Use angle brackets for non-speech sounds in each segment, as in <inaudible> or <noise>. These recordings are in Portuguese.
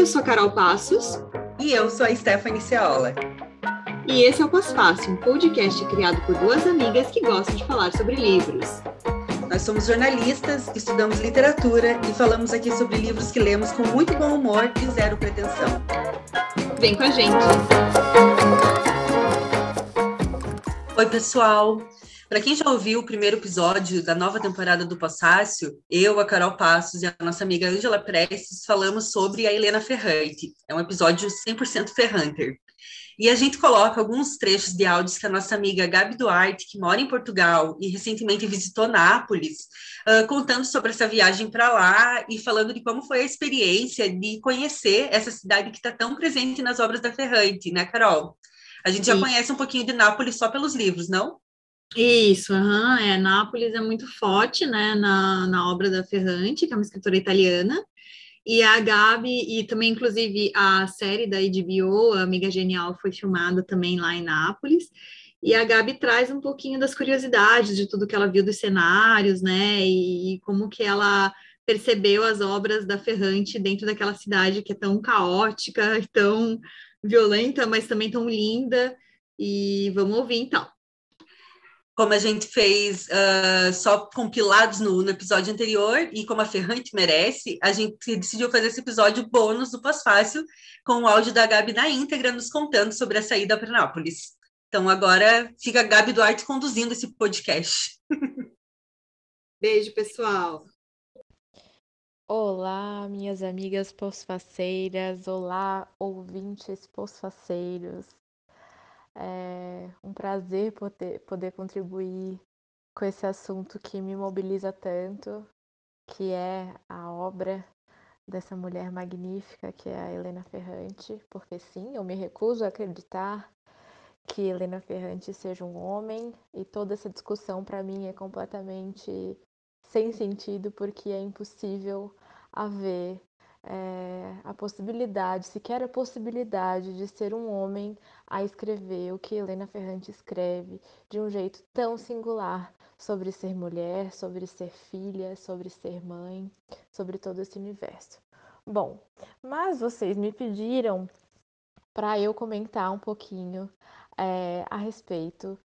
eu sou a Carol Passos. E eu sou a Stephanie Ceola. E esse é o Pós-Fácil, um podcast criado por duas amigas que gostam de falar sobre livros. Nós somos jornalistas, estudamos literatura e falamos aqui sobre livros que lemos com muito bom humor e zero pretensão. Vem com a gente! Oi, pessoal! Para quem já ouviu o primeiro episódio da nova temporada do Passácio, eu, a Carol Passos e a nossa amiga Angela Prestes falamos sobre a Helena Ferrante. É um episódio 100% Ferranter. E a gente coloca alguns trechos de áudios que a nossa amiga Gabi Duarte, que mora em Portugal e recentemente visitou Nápoles, uh, contando sobre essa viagem para lá e falando de como foi a experiência de conhecer essa cidade que está tão presente nas obras da Ferrante, né, Carol? A gente Sim. já conhece um pouquinho de Nápoles só pelos livros, não? Isso, uhum, é, Nápoles é muito forte, né, na, na obra da Ferrante, que é uma escritora italiana, e a Gabi, e também, inclusive, a série da HBO, a Amiga Genial, foi filmada também lá em Nápoles, e a Gabi traz um pouquinho das curiosidades de tudo que ela viu dos cenários, né, e, e como que ela percebeu as obras da Ferrante dentro daquela cidade que é tão caótica, tão violenta, mas também tão linda, e vamos ouvir então como a gente fez uh, só compilados no, no, episódio anterior, e como a Ferrante merece, a gente decidiu fazer esse episódio bônus do Pós-Fácil, com o áudio da Gabi na íntegra, nos contando sobre a saída para Nápoles. Então agora fica a Gabi Duarte conduzindo esse podcast. <laughs> Beijo, pessoal! Olá, minhas amigas pós-faceiras, olá, ouvintes pós-faceiros. É um prazer poder, poder contribuir com esse assunto que me mobiliza tanto, que é a obra dessa mulher magnífica que é a Helena Ferrante, porque sim, eu me recuso a acreditar que Helena Ferrante seja um homem e toda essa discussão para mim é completamente sem sentido porque é impossível haver é, a possibilidade, sequer a possibilidade de ser um homem a escrever o que Helena Ferrante escreve de um jeito tão singular sobre ser mulher, sobre ser filha, sobre ser mãe, sobre todo esse universo. Bom, mas vocês me pediram para eu comentar um pouquinho é, a respeito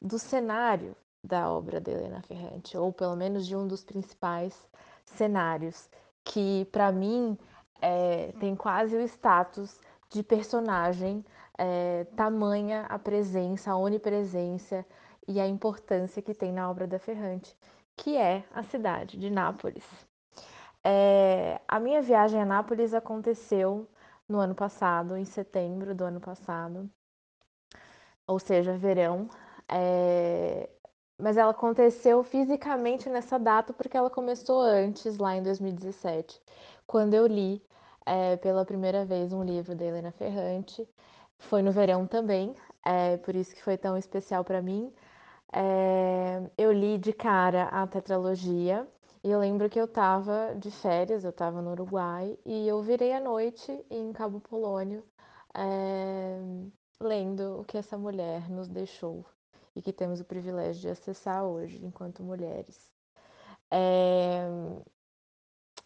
do cenário da obra de Helena Ferrante, ou pelo menos de um dos principais cenários que para mim é, tem quase o status de personagem, é, tamanha a presença, a onipresença e a importância que tem na obra da Ferrante, que é a cidade de Nápoles. É, a minha viagem a Nápoles aconteceu no ano passado, em setembro do ano passado, ou seja, verão. É, mas ela aconteceu fisicamente nessa data porque ela começou antes, lá em 2017, quando eu li é, pela primeira vez um livro da Helena Ferrante. Foi no verão também, é, por isso que foi tão especial para mim. É, eu li de cara a tetralogia e eu lembro que eu estava de férias, eu estava no Uruguai e eu virei à noite em Cabo Polônio é, lendo o que essa mulher nos deixou e que temos o privilégio de acessar hoje enquanto mulheres. É...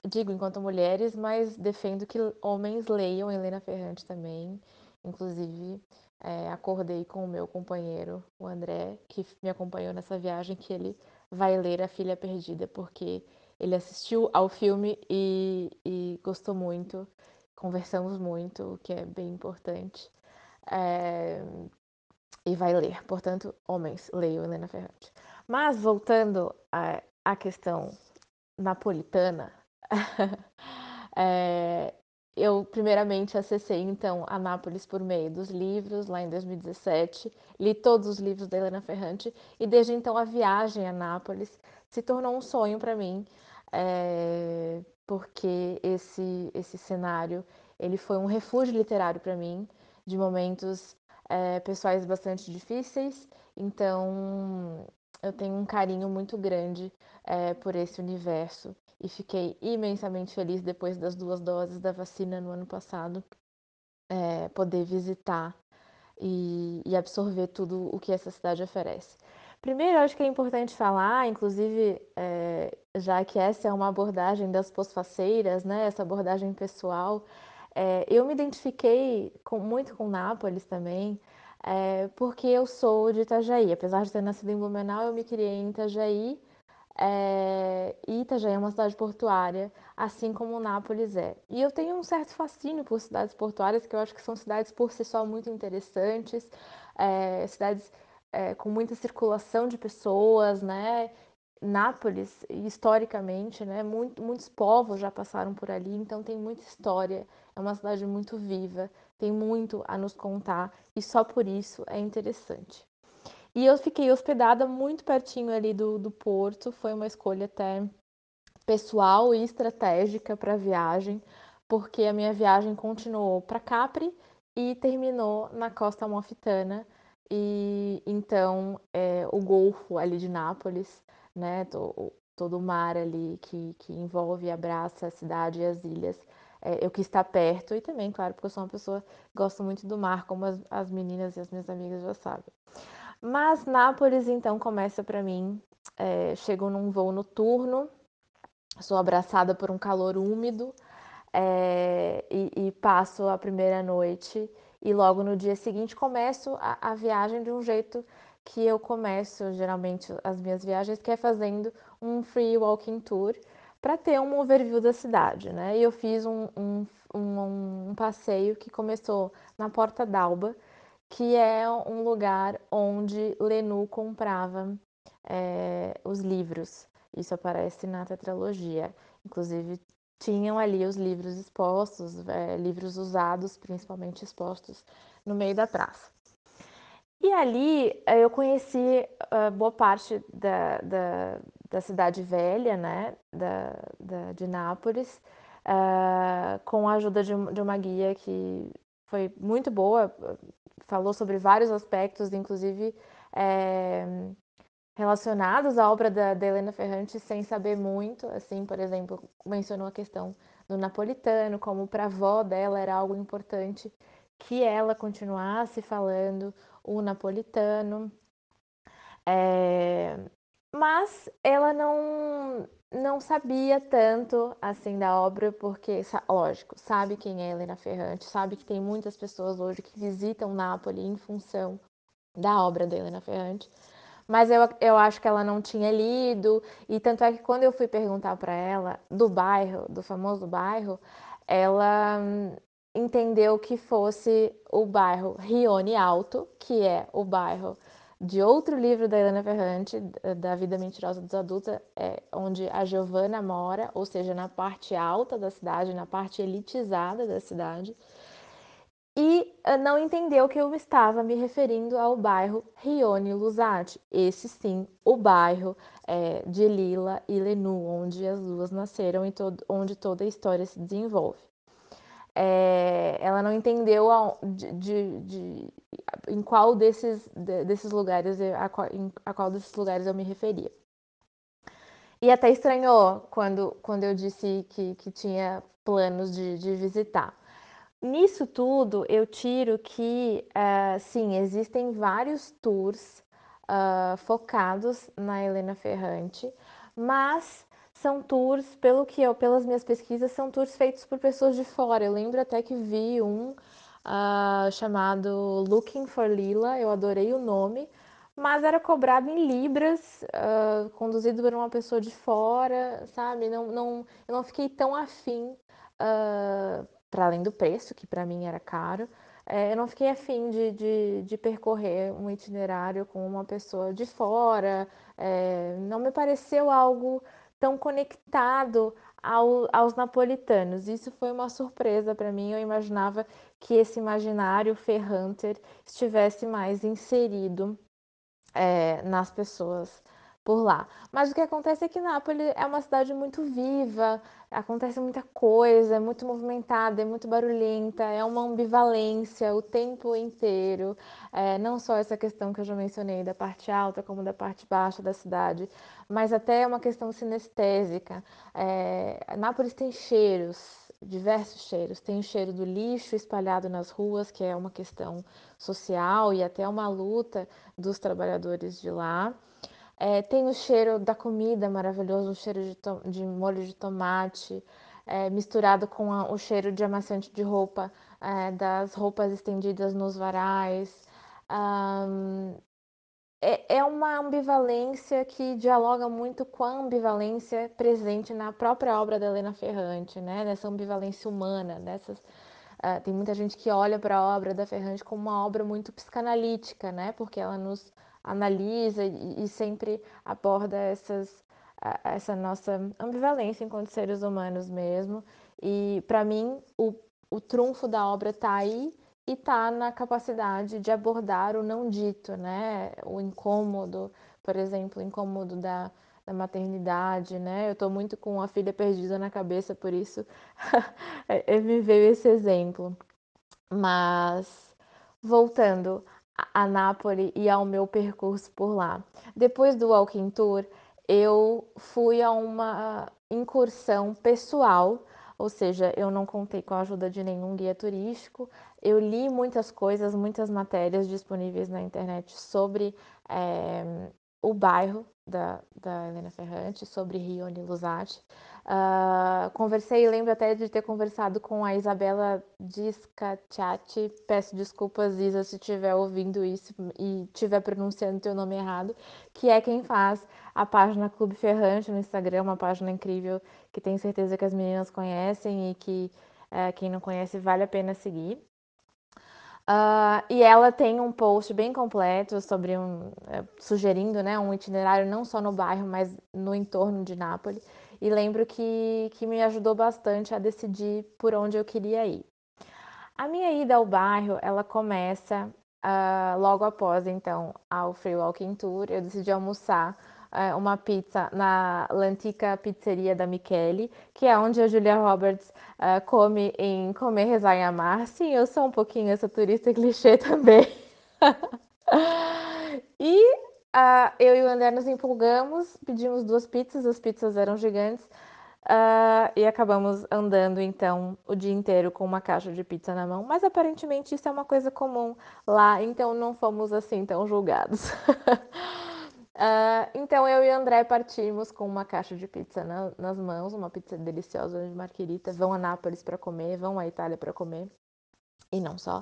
Digo enquanto mulheres, mas defendo que homens leiam Helena Ferrante também. Inclusive, é, acordei com o meu companheiro, o André, que me acompanhou nessa viagem, que ele vai ler A Filha Perdida, porque ele assistiu ao filme e, e gostou muito. Conversamos muito, o que é bem importante. É, e vai ler. Portanto, homens, leiam Helena Ferrante. Mas voltando à, questão napolitana, <laughs> é, eu primeiramente acessei então a Nápoles por meio dos livros, lá em 2017, li todos os livros da Helena Ferrante e desde então a viagem a Nápoles se tornou um sonho para mim, é, porque esse esse cenário ele foi um refúgio literário para mim de momentos é, pessoais bastante difíceis, então eu tenho um carinho muito grande é, por esse universo e fiquei imensamente feliz depois das duas doses da vacina no ano passado, é, poder visitar e, e, absorver tudo o que essa cidade oferece. Primeiro, acho que é importante falar, inclusive, é, já que essa é uma abordagem das pós-faceiras, né, essa abordagem pessoal, É, eu me identifiquei com, muito com Nápoles também, é, porque eu sou de Itajaí. Apesar de ter nascido em Blumenau, eu me criei em Itajaí. É, e Itajaí é uma cidade portuária, assim como Nápoles é. E eu tenho um certo fascínio por cidades portuárias, que eu acho que são cidades por si só muito interessantes, é, cidades é, com muita circulação de pessoas, né? Nápoles, historicamente, né, muito, muitos povos já passaram por ali, então tem muita história. É uma cidade muito viva, tem muito a nos contar e só por isso é interessante. E eu fiquei hospedada muito pertinho ali do, do porto, foi uma escolha até pessoal e estratégica para a viagem, porque a minha viagem continuou para Capri e terminou na costa amalfitana. E então é, o Golfo ali de Nápoles né? Todo, o mar ali que, que envolve e abraça a cidade e as ilhas. É, eu quis estar perto e também, claro, porque eu sou uma pessoa que gosta muito do mar, como as, as meninas e as minhas amigas já sabem. Mas Nápoles, então, começa para mim. É, chego num voo noturno, sou abraçada por um calor úmido é, e, e, passo a primeira noite. E logo no dia seguinte começo a, a viagem de um jeito que eu começo geralmente as minhas viagens, que é fazendo um free walking tour para ter um overview da cidade, né? E eu fiz um, um, um, um passeio que começou na Porta d'Alba, que é um lugar onde Lenu comprava é, os livros. Isso aparece na tetralogia. Inclusive, tinham ali os livros expostos, é, livros usados, principalmente expostos no meio da praça. E ali eh, eu conheci uh, boa parte da, da, da, cidade velha, né, da, da de Nápoles, uh, com a ajuda de, de, uma guia que foi muito boa, falou sobre vários aspectos, inclusive é, relacionados à obra da, da Helena Ferrante, sem saber muito, assim, por exemplo, mencionou a questão do napolitano, como para a avó dela era algo importante que ela continuasse falando o napolitano. É, mas ela não, não sabia tanto assim da obra, porque, lógico, sabe quem é Helena Ferrante, sabe que tem muitas pessoas hoje que visitam Nápoles em função da obra da Helena Ferrante, mas eu, eu acho que ela não tinha lido, e tanto é que quando eu fui perguntar para ela do bairro, do famoso bairro, ela entendeu que fosse o bairro Rione Alto, que é o bairro de outro livro da Helena Ferrante, da Vida Mentirosa dos Adultos, é onde a Giovanna mora, ou seja, na parte alta da cidade, na parte elitizada da cidade, e eh, não entendeu que eu estava me referindo ao bairro Rione Lusati, esse sim, o bairro é, de Lila e Lenu, onde as duas nasceram e onde toda a história se desenvolve é, ela não entendeu a, de, de, de, em qual desses, desses lugares, a qual, em, a qual desses lugares eu me referia. E até estranhou quando, quando eu disse que, que tinha planos de, de visitar. Nisso tudo, eu tiro que, uh, sim, existem vários tours uh, focados na Helena Ferrante, mas são tours, pelo que eu, pelas minhas pesquisas, são tours feitos por pessoas de fora. Eu lembro até que vi um uh, chamado Looking for Lila, eu adorei o nome, mas era cobrado em libras, uh, conduzido por uma pessoa de fora, sabe? Não, não, eu não fiquei tão afim, uh, ah, para além do preço, que para mim era caro, é, eu não fiquei afim de, de, de, percorrer um itinerário com uma pessoa de fora, é, não me pareceu algo tão conectado ao, aos napolitanos. Isso foi uma surpresa para mim. Eu imaginava que esse imaginário Ferranter estivesse mais inserido é, nas pessoas por lá. Mas o que acontece é que Nápoles é uma cidade muito viva, acontece muita coisa, é muito movimentada, é muito barulhenta, é uma ambivalência o tempo inteiro. É, não só essa questão que eu já mencionei da parte alta como da parte baixa da cidade, mas até uma questão sinestésica. É, Nápoles tem cheiros, diversos cheiros. Tem o cheiro do lixo espalhado nas ruas, que é uma questão social e até uma luta dos trabalhadores de lá. É, tem o cheiro da comida maravilhoso, o cheiro de, de molho de tomate, é, misturado com a, o cheiro de amaciante de roupa, é, das roupas estendidas nos varais. Um, é, é uma ambivalência que dialoga muito com a ambivalência presente na própria obra da Helena Ferrante, né? Nessa ambivalência humana, dessas Uh, tem muita gente que olha para a obra da Ferrante como uma obra muito psicanalítica, né? Porque ela nos analisa e, e sempre aborda essas, essa nossa ambivalência enquanto seres humanos mesmo. E para mim o, o trunfo da obra está aí e está na capacidade de abordar o não dito, né? O incômodo, por exemplo, o incômodo da, da maternidade, né? Eu estou muito com a filha perdida na cabeça, por isso <laughs> me veio esse exemplo. Mas voltando a Nápoles e ao meu percurso por lá. Depois do Walking Tour, eu fui a uma incursão pessoal, ou seja, eu não contei com a ajuda de nenhum guia turístico. Eu li muitas coisas, muitas matérias disponíveis na internet sobre é, o bairro da, da Helena Ferrante, sobre Rione Lusati. Uh, conversei, lembro até de ter conversado com a Isabela Discacciati. Peço desculpas, Isa, se estiver ouvindo isso e estiver pronunciando teu nome errado, que é quem faz a página Clube Ferrante no Instagram, uma página incrível que tenho certeza que as meninas conhecem e que uh, quem não conhece vale a pena seguir. Uh, e ela tem um post bem completo sobre um, é, sugerindo né, um itinerário não só no bairro, mas no entorno de Nápoles. E lembro que, que me ajudou bastante a decidir por onde eu queria ir. A minha ida ao bairro, ela começa uh, logo após, então, ao Free Walking Tour. Eu decidi almoçar uh, uma pizza na L'Antica Pizzeria da Michele, que é onde a Julia Roberts uh, come em Comer, Rezar e Amar. Sim, eu sou um pouquinho essa turista clichê <laughs> também. e uh, eu e o André nos empolgamos, pedimos duas pizzas, as pizzas eram gigantes. Uh, e acabamos andando então o dia inteiro com uma caixa de pizza na mão, mas aparentemente isso é uma coisa comum lá, então não fomos assim tão julgados. <laughs> Uh, então eu e o André partimos com uma caixa de pizza na, nas mãos, uma pizza deliciosa de Marquerita. Vão a Nápoles para comer, vão à Itália para comer e não só.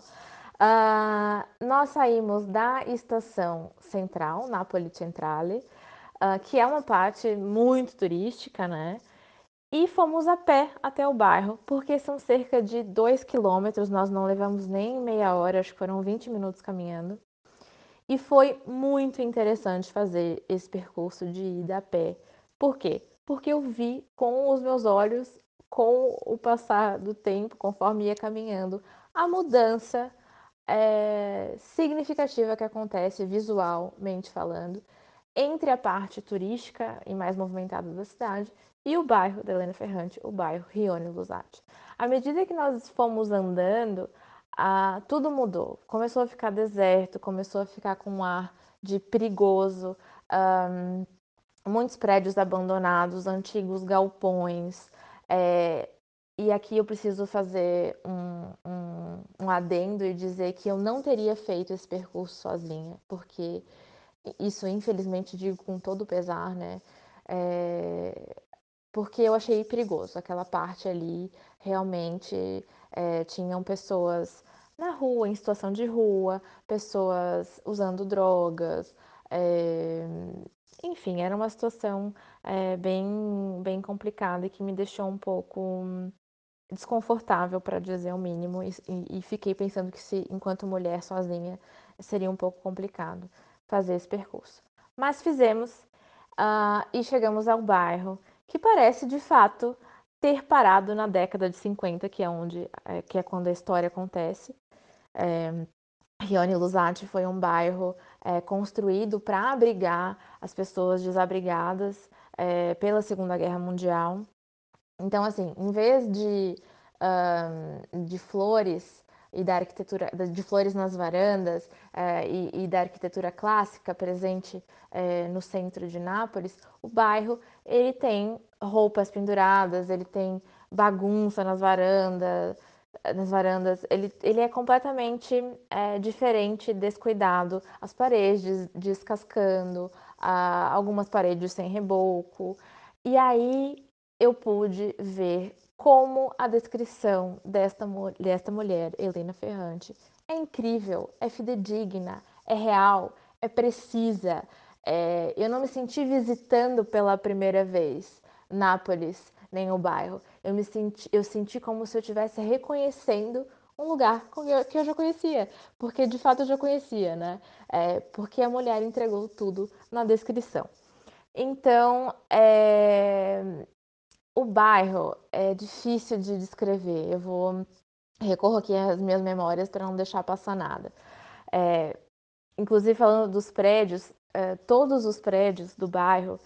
Uh, nós saímos da estação central, Napoli Centrale, uh, que é uma parte muito turística, né? E fomos a pé até o bairro, porque são cerca de 2 quilômetros, nós não levamos nem meia hora, acho que foram 20 minutos caminhando. E foi muito interessante fazer esse percurso de ida a pé. Por quê? Porque eu vi com os meus olhos, com o passar do tempo, conforme ia caminhando, a mudança é, significativa que acontece visualmente falando entre a parte turística e mais movimentada da cidade e o bairro da Helena Ferrante, o bairro Rione Lusati. À medida que nós fomos andando, ah, tudo mudou. Começou a ficar deserto, começou a ficar com um ar de perigoso, um, muitos prédios abandonados, antigos galpões. É, e aqui eu preciso fazer um, um, um adendo e dizer que eu não teria feito esse percurso sozinha, porque isso, infelizmente, digo com todo pesar, né? É, porque eu achei perigoso. Aquela parte ali realmente é, tinham pessoas na rua, em situação de rua, pessoas usando drogas, é, enfim, era uma situação é, bem, bem complicada e que me deixou um pouco desconfortável, para dizer o mínimo, e, e, fiquei pensando que se, enquanto mulher sozinha, seria um pouco complicado fazer esse percurso. Mas fizemos uh, e chegamos ao bairro, que parece de fato ter parado na década de 50, que é onde é, que é quando a história acontece. É, Rione Lusati foi um bairro é, construído para abrigar as pessoas desabrigadas é, pela Segunda Guerra Mundial. Então, assim, em vez de, de flores e da arquitetura, de flores nas varandas é, e, e, da arquitetura clássica presente é, no centro de Nápoles, o bairro ele tem roupas penduradas, ele tem bagunça nas varandas, nas varandas, ele, ele é completamente é, diferente, descuidado, as paredes descascando, uh, algumas paredes sem reboco. E aí eu pude ver como a descrição desta, desta mulher, Helena Ferrante, é incrível, é fidedigna, é real, é precisa. É, eu não me senti visitando pela primeira vez Nápoles, nem o bairro. Eu me senti, eu senti como se eu estivesse reconhecendo um lugar que eu já conhecia, porque de fato eu já conhecia, né? É, porque a mulher entregou tudo na descrição. Então, é, o bairro é difícil de descrever. Eu vou recorro aqui às minhas memórias para não deixar passar nada. É, inclusive falando dos prédios, é, todos os prédios do bairro,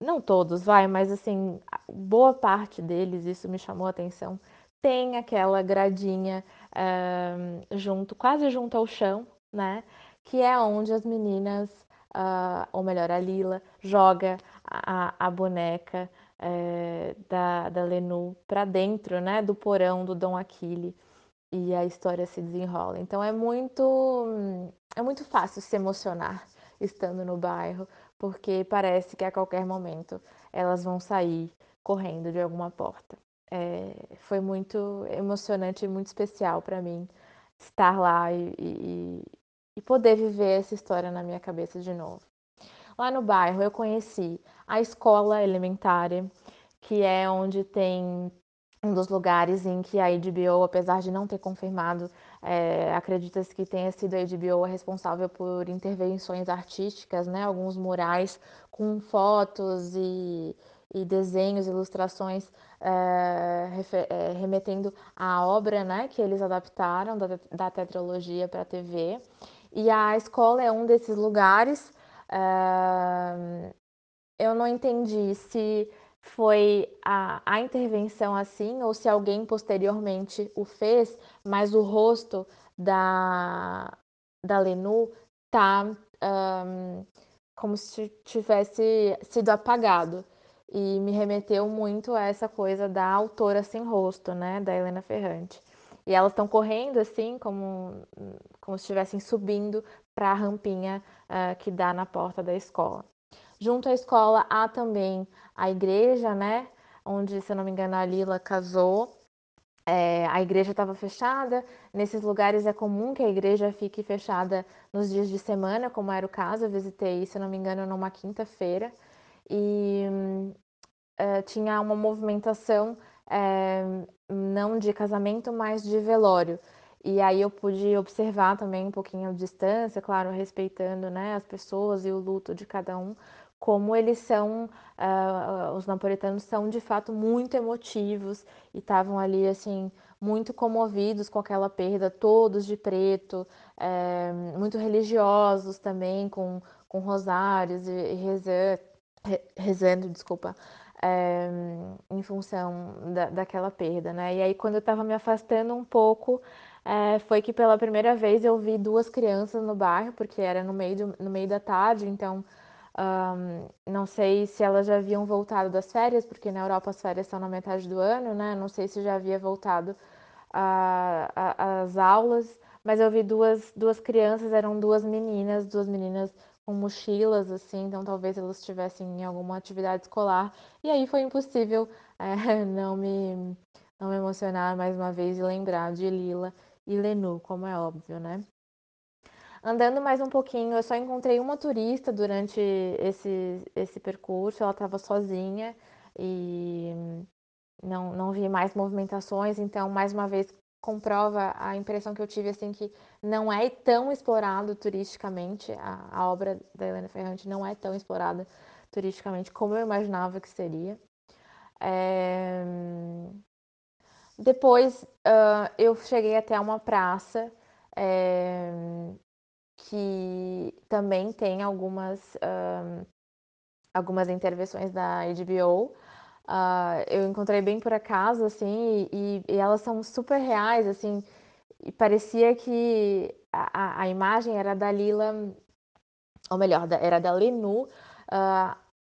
não todos, vai, mas assim, boa parte deles, isso me chamou a atenção, tem aquela gradinha é, junto, quase junto ao chão, né? Que é onde as meninas, uh, ou melhor, a Lila, joga a, a boneca é, da, da Lenu para dentro né, do porão do Dom Aquile e a história se desenrola. Então é muito, é muito fácil se emocionar estando no bairro, porque parece que a qualquer momento elas vão sair correndo de alguma porta. É, foi muito emocionante e muito especial para mim estar lá e, e, e poder viver essa história na minha cabeça de novo. Lá no bairro eu conheci a escola elementária, que é onde tem um dos lugares em que a HBO, apesar de não ter confirmado, é, acredita-se que tenha sido a HBO a responsável por intervenções artísticas, né? Alguns murais com fotos e, e desenhos, ilustrações é, é, remetendo à obra, né? Que eles adaptaram da, da tetralogia para a TV. E a escola é um desses lugares eu não entendi se foi a, a intervenção assim ou se alguém posteriormente o fez, mas o rosto da, da Lenu tá um, como se tivesse sido apagado. E me remeteu muito a essa coisa da autora sem rosto, né, da Helena Ferrante. E elas estão correndo assim, como, como se estivessem subindo para a rampinha uh, que dá na porta da escola. Junto à escola há também a igreja, né? Onde, se eu não me engano, a Lila casou. É, a igreja estava fechada. Nesses lugares é comum que a igreja fique fechada nos dias de semana, como era o caso. Eu visitei, se eu não me engano, numa quinta-feira. E uh, tinha uma movimentação não de casamento, mas de velório. E aí eu pude observar também um pouquinho a distância, claro, respeitando né, as pessoas e o luto de cada um, como eles são, uh, os napolitanos são de fato muito emotivos e estavam ali assim muito comovidos com aquela perda, todos de preto, é, muito religiosos também, com, com rosários e, e rezando, rezando, desculpa, é, em função da, daquela perda, né? E aí quando eu estava me afastando um pouco é, foi que pela primeira vez eu vi duas crianças no bairro, porque era no meio, do, no meio da tarde, então um, não sei se elas já haviam voltado das férias, porque na Europa as férias estão na metade do ano, né? Não sei se já havia voltado às aulas, mas eu vi duas, duas crianças, eram duas meninas, duas meninas com mochilas, assim, então talvez elas estivessem em alguma atividade escolar. E aí foi impossível <laughs> é, não me não me emocionar mais uma vez e lembrar de Lila e Lenu, como é óbvio, né? Andando mais um pouquinho, eu só encontrei uma turista durante esse, esse percurso, ela estava sozinha e não, não vi mais movimentações, então, mais uma vez, comprova a impressão que eu tive, assim, que não é tão explorado turisticamente, a, a obra da Helena Ferrante não é tão explorada turisticamente como eu imaginava que seria. É... Depois uh, eu cheguei até uma praça é, que também tem algumas, uh, algumas intervenções da HBO. Uh, eu encontrei bem por acaso, assim, e, e, elas são super reais, assim, e parecia que a, a imagem era da Lila, ou melhor, era da Lenu,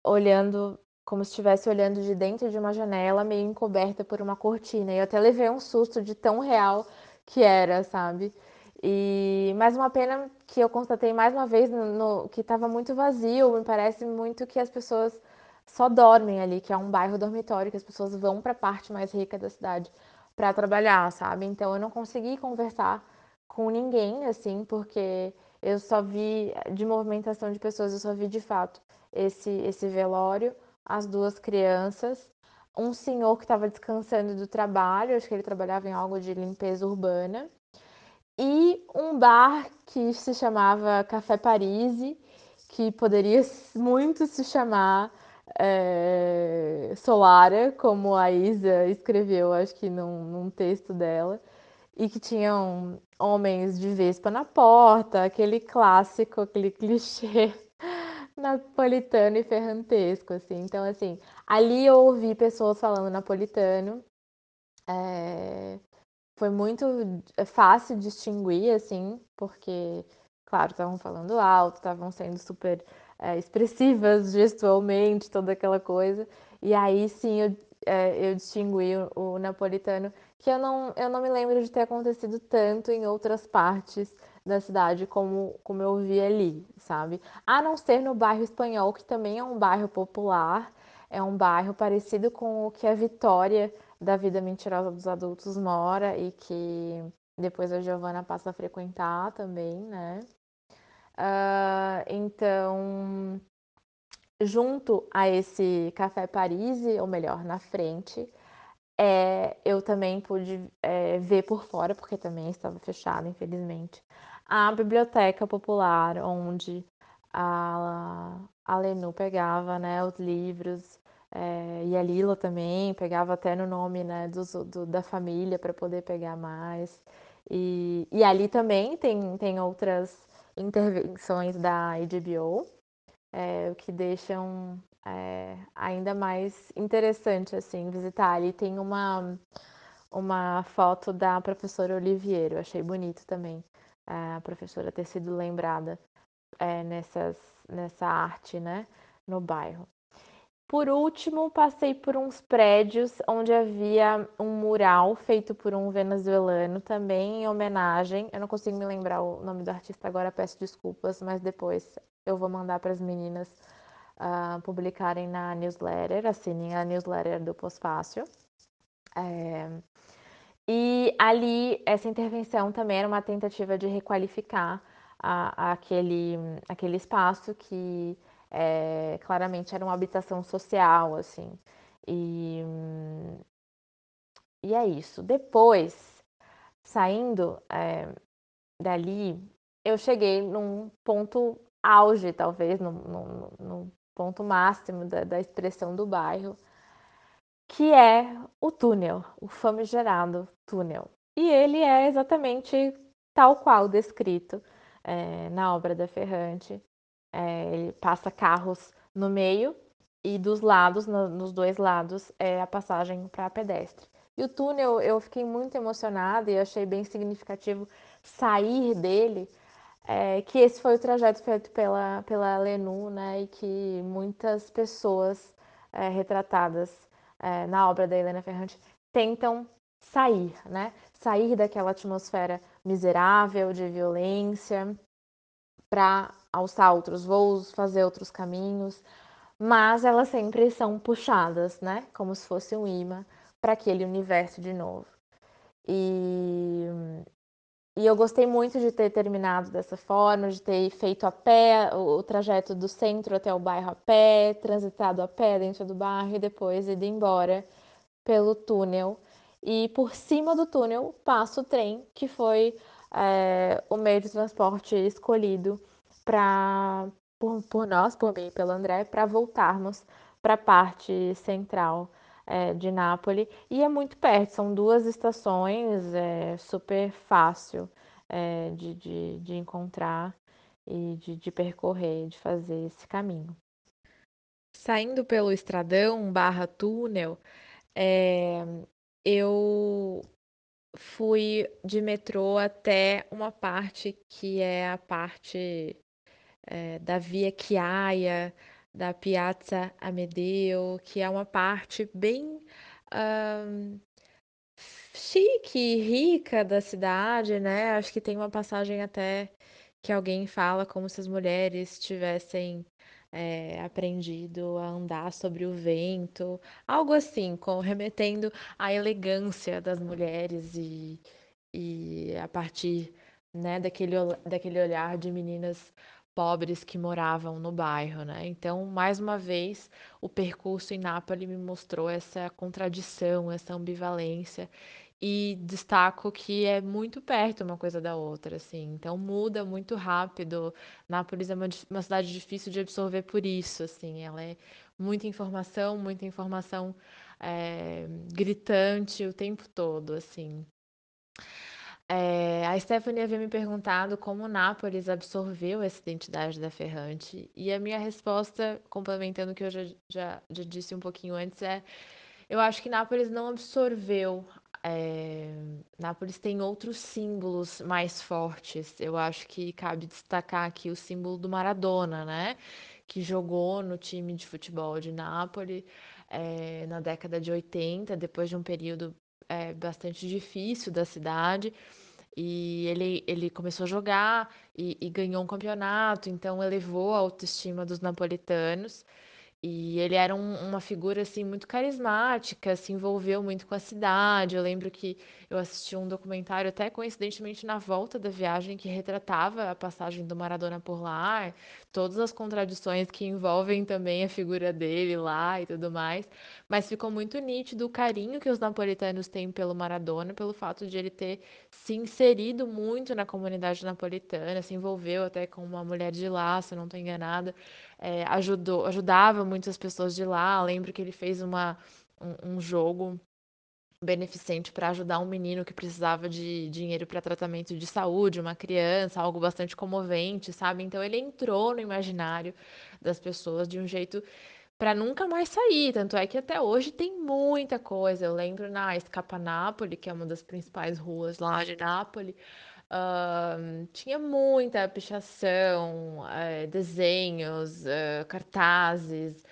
olhando como se estivesse olhando de dentro de uma janela, meio encoberta por uma cortina. E eu até levei um susto de tão real que era, sabe? E mais uma pena que eu constatei mais uma vez no, no que estava muito vazio. Me parece muito que as pessoas só dormem ali, que é um bairro dormitório, que as pessoas vão para a parte mais rica da cidade para trabalhar, sabe? Então eu não consegui conversar com ninguém assim, porque eu só vi de movimentação de pessoas, eu só vi de fato esse esse velório, as duas crianças, um senhor que estava descansando do trabalho, acho que ele trabalhava em algo de limpeza urbana. E um bar que se chamava Café Paris, que poderia <laughs> muito se chamar é, Solara, como a Isa escreveu, acho que num, num texto dela, e que tinham homens de vespa na porta, aquele clássico, aquele <laughs> clichê napolitano e ferrantesco, assim. Então, assim, ali eu ouvi pessoas falando napolitano, é, foi muito fácil distinguir, assim, porque, claro, estavam falando alto, estavam sendo super é, expressivas <laughs> gestualmente, toda aquela coisa. E aí sim eu, é, eu distingui o, o, napolitano, que eu não, eu não me lembro de ter acontecido tanto em outras partes da cidade como, como eu vi ali, sabe? A não ser no bairro espanhol, que também é um bairro popular, é um bairro parecido com o que a Vitória da vida mentirosa dos adultos mora e que depois a Giovana passa a frequentar também, né? Uh, então, junto a esse Café Paris, ou melhor, na frente, é, eu também pude é, ver por fora, porque também estava fechado, infelizmente, a biblioteca popular, onde a, a Lenu pegava né, os livros é, e a Lila também pegava até no nome né, do, do da família para poder pegar mais. E, e ali também tem, tem outras intervenções da HBO, é, o que deixam é, ainda mais interessante assim visitar. Ali tem uma, uma foto da professora Oliviero, achei bonito também a professora ter sido lembrada é, nessas, nessa arte né, no bairro. Por último, passei por uns prédios onde havia um mural feito por um venezuelano, também em homenagem. Eu não consigo me lembrar o nome do artista agora, peço desculpas, mas depois eu vou mandar para as meninas uh, publicarem na newsletter, assinem a newsletter do Pós-Fácil. É... E ali, essa intervenção também era uma tentativa de requalificar a, a aquele, aquele espaço que é, claramente era uma habitação social, assim. E, e é isso. Depois, saindo é, dali, eu cheguei num ponto auge, talvez, no, no, ponto máximo da, da expressão do bairro, que é o túnel, o famigerado túnel. E ele é exatamente tal qual descrito é, na obra da Ferrante. É, ele passa carros no meio e dos lados, no, nos dois lados, é a passagem para pedestre. E o túnel, eu fiquei muito emocionada e achei bem significativo sair dele, é, que esse foi o trajeto feito pela, pela Lenu, né, e que muitas pessoas é, retratadas é, na obra da Helena Ferrante tentam sair, né, sair daquela atmosfera miserável de violência para alçar outros voos, fazer outros caminhos, mas elas sempre são puxadas, né? Como se fosse um imã para aquele universo de novo. E, e eu gostei muito de ter terminado dessa forma, de ter feito a pé o, trajeto do centro até o bairro a pé, transitado a pé dentro do bairro e depois ido embora pelo túnel. E por cima do túnel passa o trem, que foi é, o meio de transporte escolhido para por, por, nós, por mim e pelo André, para voltarmos para a parte central é, de Nápoles. E é muito perto, são duas estações, é super fácil é, de, de, de, encontrar e de, de percorrer, de fazer esse caminho. Saindo pelo estradão barra túnel, é, eu fui de metrô até uma parte que é a parte é, da Via Chiaia, da Piazza Amedeo, que é uma parte bem chique e rica da cidade, né? Acho que tem uma passagem até que alguém fala como se as mulheres tivessem é, aprendido a andar sobre o vento, algo assim, com, remetendo à elegância das mulheres e, e a partir né, daquele, daquele olhar de meninas pobres que moravam no bairro, né? Então, mais uma vez, o percurso em Nápoles me mostrou essa contradição, essa ambivalência e destaco que é muito perto uma coisa da outra, assim. Então muda muito rápido. Nápoles é uma, uma cidade difícil de absorver por isso, assim. Ela é muita informação, muita informação é, gritante o tempo todo, assim. É, a Stephanie havia me perguntado como Nápoles absorveu essa identidade da Ferrante, e a minha resposta, complementando o que eu já, já, já disse um pouquinho antes, é eu acho que Nápoles não absorveu é, Nápoles tem outros símbolos mais fortes. Eu acho que cabe destacar aqui o símbolo do Maradona, né? Que jogou no time de futebol de Nápoles é, na década de 80, depois de um período é, bastante difícil da cidade. E ele, ele começou a jogar e, e ganhou um campeonato, então elevou a autoestima dos napolitanos. E ele era um, uma figura assim muito carismática, se envolveu muito com a cidade. Eu lembro que eu assisti um documentário até coincidentemente na volta da viagem que retratava a passagem do Maradona por lá, todas as contradições que envolvem também a figura dele lá e tudo mais. Mas ficou muito nítido o carinho que os napolitanos têm pelo Maradona, pelo fato de ele ter se inserido muito na comunidade napolitana, se envolveu até com uma mulher de lá, se não estou enganada é, ajudou, ajudava muitas pessoas de lá. Lembro que ele fez uma, um, um jogo beneficente para ajudar um menino que precisava de dinheiro para tratamento de saúde, uma criança, algo bastante comovente, sabe? Então ele entrou no imaginário das pessoas de um jeito para nunca mais sair. Tanto é que até hoje tem muita coisa. Eu lembro na Escapa Nápoles, que é uma das principais ruas lá de Nápoles, Uh, tinha muita pichação, uh, desenhos, uh, cartazes,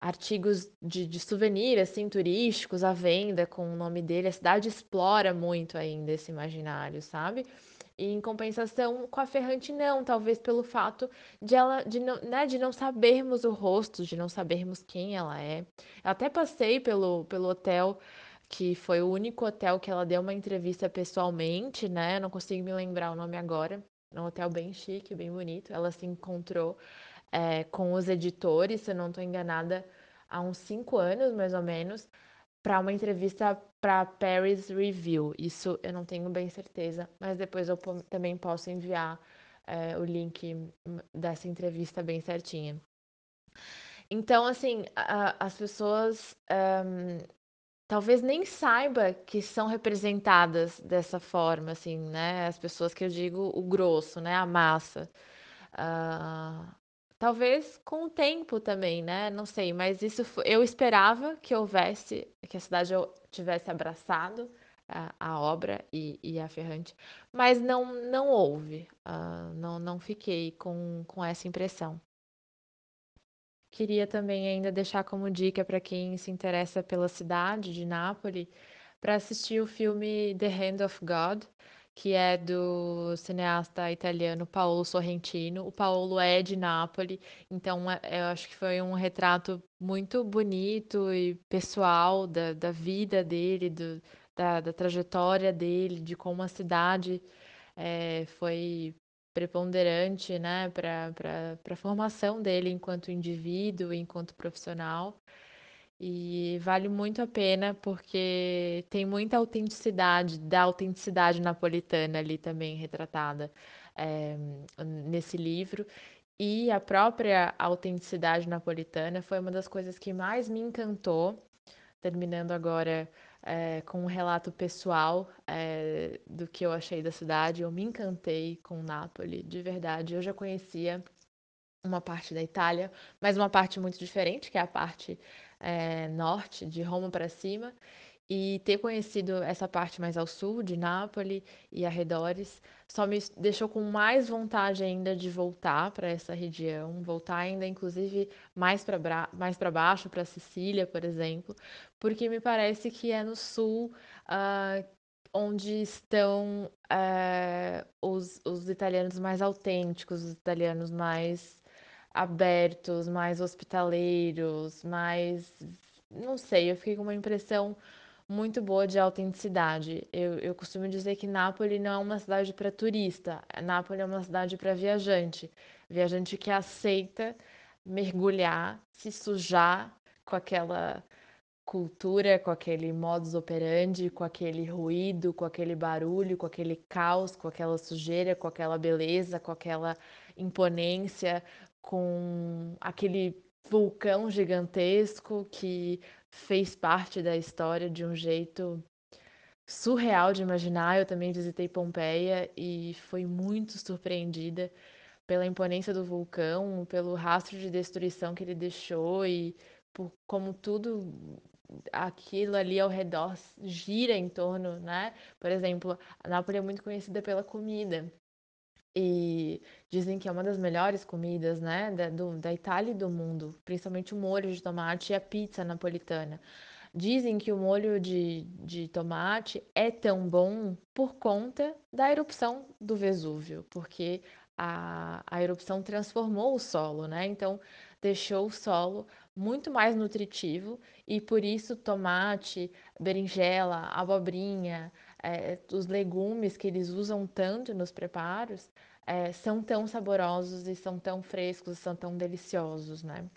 artigos de, de souvenir, assim, turísticos à venda com o nome dele. A cidade explora muito ainda esse imaginário, sabe? E em compensação, com a Ferrante não, talvez pelo fato de ela de não, né, de não sabermos o rosto, de não sabermos quem ela é. Eu até passei pelo, pelo hotel que foi o único hotel que ela deu uma entrevista pessoalmente, né? Não consigo me lembrar o nome agora. É um hotel bem chique, bem bonito. Ela se encontrou é, com os editores, se eu não estou enganada, há uns cinco anos, mais ou menos, para uma entrevista para Paris Review. Isso eu não tenho bem certeza, mas depois eu também posso enviar é, o link dessa entrevista bem certinha. Então, assim, a, as pessoas um, talvez nem saiba que são representadas dessa forma, assim, né? As pessoas que eu digo o grosso, né? A massa. Uh, talvez com o tempo também, né? Não sei, mas isso foi, eu esperava que houvesse, que a cidade tivesse abraçado a, a obra e, e, a Ferrante, mas não, não houve. Uh, não, não fiquei com, com essa impressão. Queria também ainda deixar como dica para quem se interessa pela cidade de Nápoles, para assistir o filme The Hand of God, que é do cineasta italiano Paolo Sorrentino. O Paolo é de Nápoles, então é, eu acho que foi um retrato muito bonito e pessoal da, da vida dele, do, da, da trajetória dele, de como a cidade é, foi preponderante né, para a formação dele enquanto indivíduo, enquanto profissional. E vale muito a pena porque tem muita autenticidade, da autenticidade napolitana ali também retratada é, nesse livro. E a própria autenticidade napolitana foi uma das coisas que mais me encantou. Terminando agora é, com um relato pessoal é, do que eu achei da cidade. Eu me encantei com Nápoles, de verdade. Eu já conhecia uma parte da Itália, mas uma parte muito diferente, que é a parte é, norte, de Roma para cima. E ter conhecido essa parte mais ao sul de Nápoles e arredores só me deixou com mais vontade ainda de voltar para essa região, voltar ainda inclusive mais para mais para baixo, para Sicília, por exemplo, porque me parece que é no sul uh, onde estão uh, os, os italianos mais autênticos, os italianos mais abertos, mais hospitaleiros, mais. Não sei, eu fiquei com uma impressão muito boa de autenticidade. Eu, eu costumo dizer que Nápoles não é uma cidade para turista, Nápoles é uma cidade para viajante. Viajante que aceita mergulhar, se sujar com aquela cultura, com aquele modus operandi, com aquele ruído, com aquele barulho, com aquele caos, com aquela sujeira, com aquela beleza, com aquela imponência, com aquele vulcão gigantesco que fez parte da história de um jeito surreal de imaginar. Eu também visitei Pompeia e fui muito surpreendida pela imponência do vulcão, pelo rastro de destruição que ele deixou e por como tudo aquilo ali ao redor gira em torno, né? Por exemplo, a Nápoles é muito conhecida pela comida. E dizem que é uma das melhores comidas, né, da, do, da Itália e do mundo, principalmente o molho de tomate e a pizza napolitana. Dizem que o molho de, de tomate é tão bom por conta da erupção do Vesúvio, porque a, a erupção transformou o solo, né? Então, deixou o solo muito mais nutritivo e por isso tomate, berinjela, abobrinha, é, os legumes que eles usam tanto nos preparos é, são tão saborosos e são tão frescos, são tão deliciosos, né?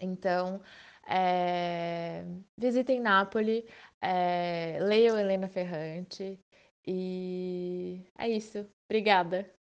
Então, é, visitem Nápoles, é, leiam Helena Ferrante e é isso. Obrigada.